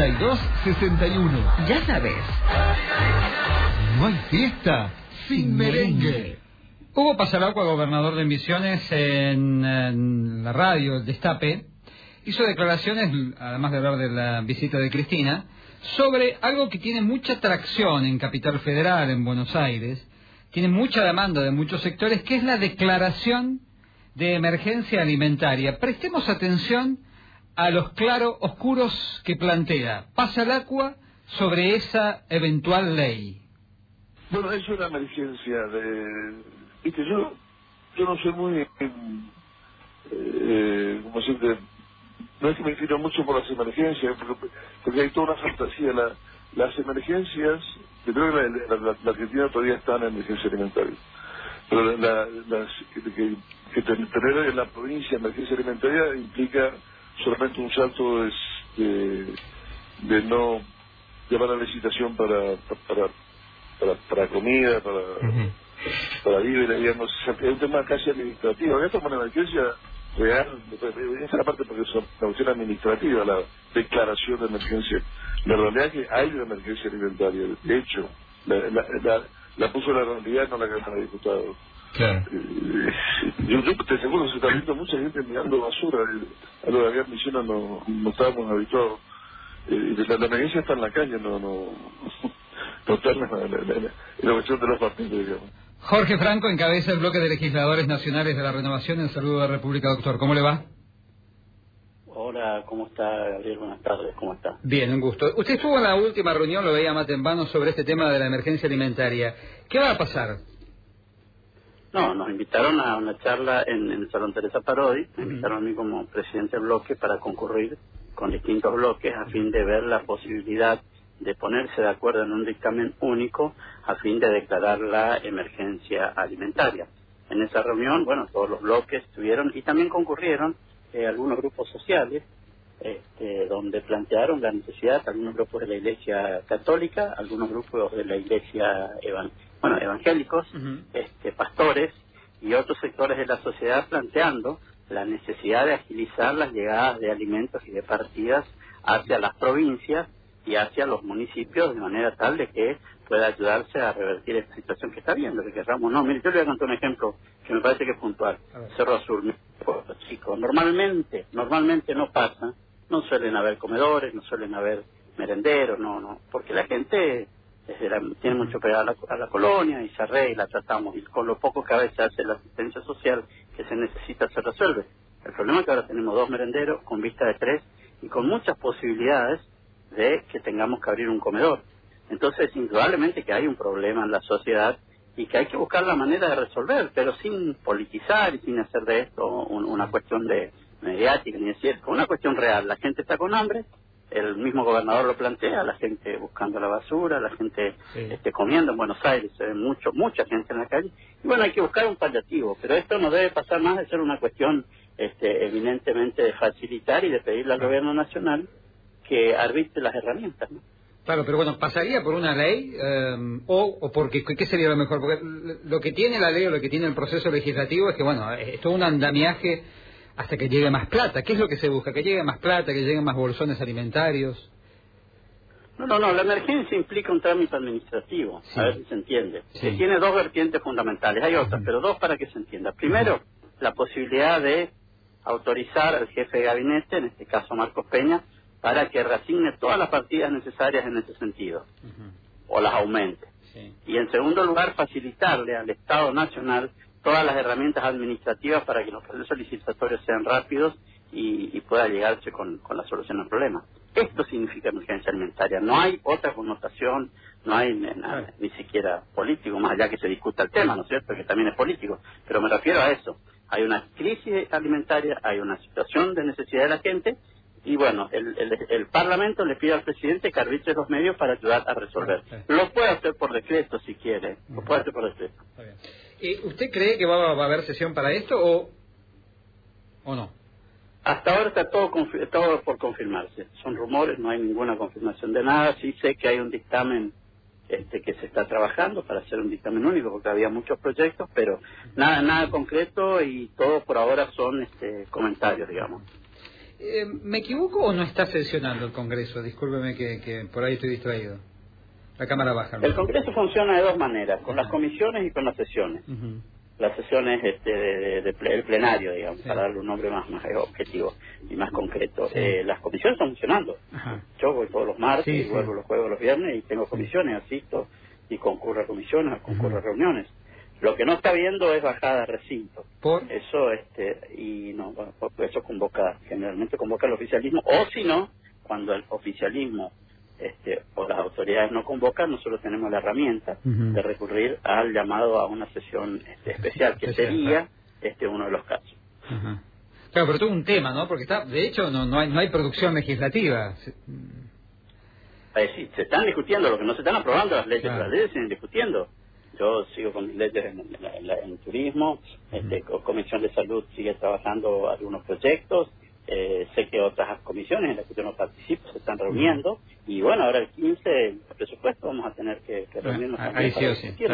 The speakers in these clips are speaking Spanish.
3261. Ya sabes. No hay fiesta sin merengue. Hugo Pasaracua, gobernador de Misiones, en, en la radio, el Destape, hizo declaraciones, además de hablar de la visita de Cristina, sobre algo que tiene mucha atracción en Capital Federal, en Buenos Aires, tiene mucha demanda de muchos sectores, que es la declaración de emergencia alimentaria. Prestemos atención a los claros oscuros que plantea Pasaracua sobre esa eventual ley. Bueno, es una emergencia de Viste, yo, yo no soy muy, eh, como siempre, no es que me inclino mucho por las emergencias, porque, hay toda una fantasía. La, las emergencias, yo creo que la, Argentina todavía está en emergencia alimentaria, pero la, las, que, que, tener en la provincia emergencia alimentaria implica solamente un salto de, de, de no llevar a la licitación para, para, para, para comida, para para vivir, digamos, es un tema casi administrativo. Esto es una emergencia real, esa la parte porque es una cuestión administrativa, la declaración de emergencia. La realidad es que hay una emergencia alimentaria, de hecho, la, la, la, puso la realidad, no la Cámara de Diputados. Claro. Eh, yo, yo, te seguro que se está viendo mucha gente mirando basura, eh, a lo de había misiones no, no estábamos habituados. Eh, la, la emergencia está en la calle, no, no, no está en la, la cuestión de los partidos, digamos. Jorge Franco encabeza el bloque de legisladores nacionales de la renovación en Salud de la República, doctor. ¿Cómo le va? Hola, ¿cómo está Gabriel? Buenas tardes, ¿cómo está? Bien, un gusto. Usted estuvo en la última reunión, lo veía más en vano, sobre este tema de la emergencia alimentaria. ¿Qué va a pasar? No, nos invitaron a una charla en, el Salón Teresa Parodi, me invitaron a mí como presidente del bloque para concurrir con distintos bloques a fin de ver la posibilidad de ponerse de acuerdo en un dictamen único a fin de declarar la emergencia alimentaria. En esa reunión, bueno, todos los bloques estuvieron y también concurrieron eh, algunos grupos sociales este, donde plantearon la necesidad, algunos grupos de la Iglesia Católica, algunos grupos de la Iglesia bueno, evangélicos, este, pastores y otros sectores de la sociedad planteando la necesidad de agilizar las llegadas de alimentos y de partidas hacia las provincias y hacia los municipios de manera tal de que pueda ayudarse a revertir esta situación que está viendo, que querramos. No, mire, yo le voy a contar un ejemplo que me parece que es puntual. Cerro Azul, chicos, normalmente, normalmente no pasa, no suelen haber comedores, no suelen haber merenderos, no, no, porque la gente tiene mucho pegado a la, a la, colonia y se arregla, tratamos, y con lo poco que a veces hace la asistencia social que se necesita se resuelve. El problema es que ahora tenemos dos merenderos con vista de tres y con muchas posibilidades de que tengamos que abrir un comedor. Entonces, indudablemente que hay un problema en la sociedad y que hay que buscar la manera de resolver, pero sin politizar y sin hacer de esto una cuestión de mediática ni de cierto, una cuestión real. La gente está con hambre, el mismo gobernador lo plantea, la gente buscando la basura, la gente este, comiendo en Buenos Aires, se ve mucho, mucha gente en la calle. Y bueno, hay que buscar un paliativo, pero esto no debe pasar más de ser una cuestión este, eminentemente de facilitar y de pedirle al gobierno nacional que arbitre las herramientas. ¿no? Claro, pero bueno, ¿pasaría por una ley em, o, o porque qué sería lo mejor? Porque lo que tiene la ley o lo que tiene el proceso legislativo es que, bueno, es todo un andamiaje hasta que llegue más plata. ¿Qué es lo que se busca? Que llegue más plata, que lleguen más bolsones alimentarios. No, no, no, la emergencia implica un trámite administrativo, a ver si se entiende. tiene dos vertientes fundamentales, hay otras, pero dos para que se entienda. Primero, la posibilidad de autorizar al jefe de gabinete, en este caso Marcos Peña, para que reasigne todas las partidas necesarias en ese sentido, o las aumente. Y en segundo lugar, facilitarle al Estado Nacional todas las herramientas administrativas para que los procesos licitatorios sean rápidos y, pueda llegarse con, la solución al problema. Esto significa emergencia alimentaria. No hay otra connotación, no hay ni siquiera político, más allá que se discuta el tema, ¿no es cierto?, que también es político. Pero me refiero a eso. Hay una crisis alimentaria, hay una situación de necesidad de la gente y bueno, el, el, Parlamento le pide al presidente que arbitre los medios para ayudar a resolver. Lo puede hacer por decreto si quiere, lo puede hacer por decreto. ¿Usted cree que va, a haber sesión para esto o, o no? Hasta ahora está todo, todo por confirmarse. Son rumores, no hay ninguna confirmación de nada. Sí sé que hay un dictamen este, que se está trabajando para hacer un dictamen único, porque había muchos proyectos, pero nada nada concreto y todo por ahora son este, comentarios, digamos. Eh, ¿Me equivoco o no está sesionando el Congreso? Discúlpeme que, que por ahí estoy distraído. La Cámara Baja. El Congreso funciona de dos maneras, con las comisiones y con las sesiones. Las sesiones este, de, de, plenario, digamos, para darle un nombre más, más objetivo y más concreto. Eh, las comisiones están funcionando. Yo voy todos los martes y vuelvo los jueves los viernes y tengo comisiones, asisto y concurro a comisiones, concurro a reuniones. Lo que no está viendo es bajada de recinto. ¿Por? Eso, este, y no, eso convoca, generalmente convoca el oficialismo, o si no, cuando el oficialismo este, o las autoridades no convocan, nosotros tenemos la herramienta de recurrir al llamado a una sesión este, especial, que sería este uno de los casos. Claro, pero todo un tema, ¿no? Porque está, de hecho, no, no, hay, no hay producción legislativa. Eh, sí, se están discutiendo, lo que no se están aprobando las leyes, las leyes se están discutiendo. Yo sigo con mis leyes en, turismo, este, Comisión de Salud sigue trabajando algunos proyectos, eh, sé que otras comisiones en las que yo no participo se están reuniendo y bueno, ahora el 15 el presupuesto vamos a tener que, reunirnos ahí sí, sí,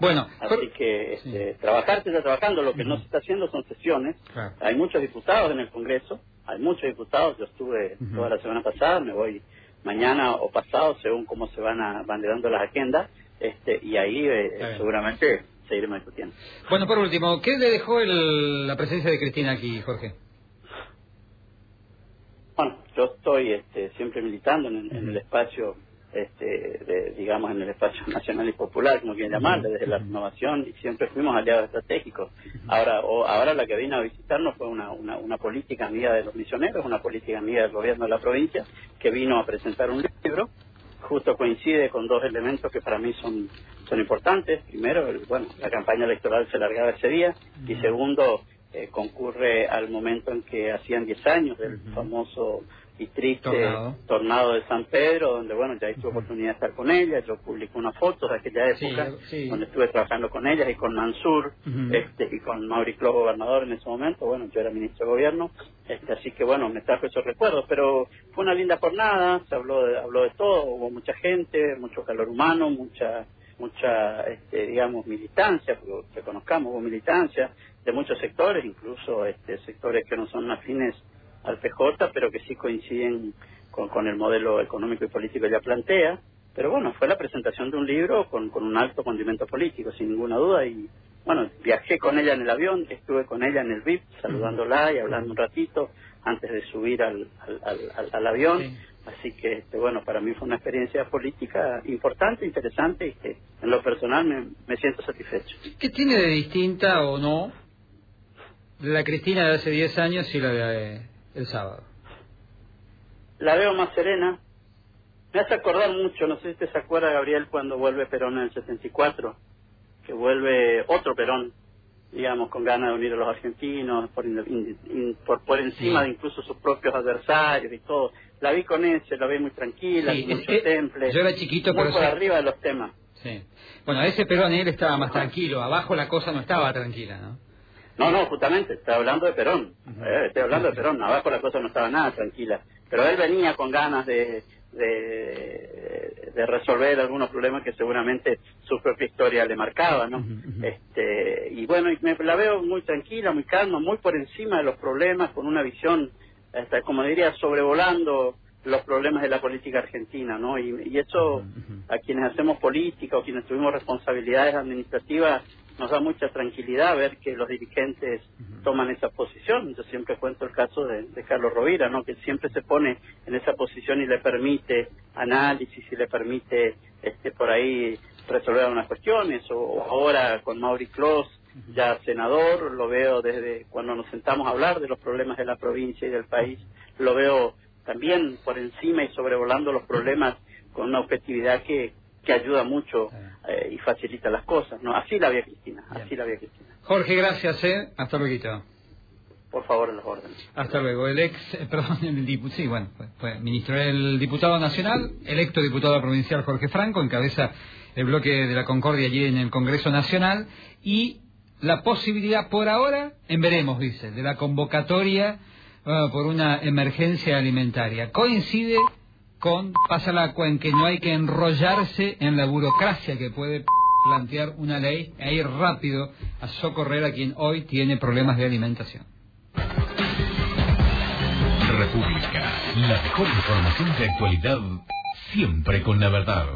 Bueno, así que este, trabajar se está trabajando, lo que no se está haciendo son sesiones. Hay muchos diputados en el Congreso, hay muchos diputados, yo estuve toda la semana pasada, me voy mañana o pasado según cómo se van a, van dando las agendas este, y ahí eh, seguramente seguiremos discutiendo. Bueno, por último, ¿qué le dejó el, la presencia de Cristina aquí, Jorge? Yo estoy este, siempre militando en, el espacio, este, de, digamos, en el espacio nacional y popular, como quieran llamarle, desde la renovación, y siempre fuimos aliados estratégicos. Ahora o, ahora la que vino a visitarnos fue una, una, una política amiga de los misioneros, una política amiga del gobierno de la provincia, que vino a presentar un libro. Justo coincide con dos elementos que para mí son, son importantes. Primero, bueno, la campaña electoral se largaba ese día y segundo, eh, concurre al momento en que hacían 10 años del famoso y triste tornado. de San Pedro, donde bueno, ya tuve oportunidad de estar con ella, yo publico una foto de aquella época, donde estuve trabajando con ella y con Mansur, este, y con Mauri gobernador en ese momento, bueno, yo era ministro de gobierno, este, así que bueno, me trajo esos recuerdos, pero fue una linda jornada, se habló de, habló de todo, hubo mucha gente, mucho calor humano, mucha mucha, este, digamos, militancia, porque conozcamos, hubo militancia de muchos sectores, incluso este, sectores que no son afines al PJ, pero que sí coinciden con, con el modelo económico y político que ella plantea. Pero bueno, fue la presentación de un libro con, con un alto condimento político, sin ninguna duda, y bueno, viajé con ella en el avión, estuve con ella en el VIP, saludándola y hablando un ratito antes de subir al, al, al, avión. Así que, este, bueno, para mí fue una experiencia política importante, interesante y que en lo personal me, me siento satisfecho. ¿Qué tiene de distinta o no la Cristina de hace 10 años y la de el sábado? La veo más serena. Me hace acordar mucho, no sé si te se acuerda, Gabriel, cuando vuelve Perón en el 74, que vuelve otro Perón, digamos, con ganas de unir a los argentinos, por, por, por encima de incluso sus propios adversarios y todo. La vi con ese, la vi muy tranquila, sí, mucho temple. Yo era chiquito, muy por arriba de los temas. Sí. Bueno, ese Perón él estaba más tranquilo, abajo la cosa no estaba tranquila, ¿no? No, no, justamente, estoy hablando de Perón. Eh, estoy hablando de Perón. Abajo la cosa no estaba nada tranquila. Pero él venía con ganas de, de, resolver algunos problemas que seguramente su propia historia le marcaba, ¿no? este, y bueno, me, la veo muy tranquila, muy calma, muy por encima de los problemas, con una visión, hasta, como diría, sobrevolando los problemas de la política argentina, ¿no? Y, y eso a quienes hacemos política o quienes tuvimos responsabilidades administrativas nos da mucha tranquilidad ver que los dirigentes toman esa posición. Yo siempre cuento el caso de, Carlos Rovira, ¿no? que siempre se pone en esa posición y le permite análisis y le permite este, por ahí resolver algunas cuestiones. O, ahora con Mauri Clos, ya senador, lo veo desde cuando nos sentamos a hablar de los problemas de la provincia y del país, lo veo también por encima y sobrevolando los problemas con una objetividad que, que ayuda mucho eh, y facilita las cosas, ¿no? Así la vía Cristina, así la vía Cristina. Jorge, gracias, ¿eh? Hasta luego. Por favor, en los órdenes. Hasta luego. El ex, eh, perdón, el diputado, sí, bueno, fue, ministro, el diputado nacional, electo diputado provincial Jorge Franco, encabeza el bloque de la Concordia allí en el Congreso Nacional y la posibilidad por ahora, en veremos, dice, de la convocatoria ah, por una emergencia alimentaria. Coincide con pasa la en que no hay que enrollarse en la burocracia que puede plantear una ley e ir rápido a socorrer a quien hoy tiene problemas de alimentación. República, la mejor información de actualidad, siempre con la verdad.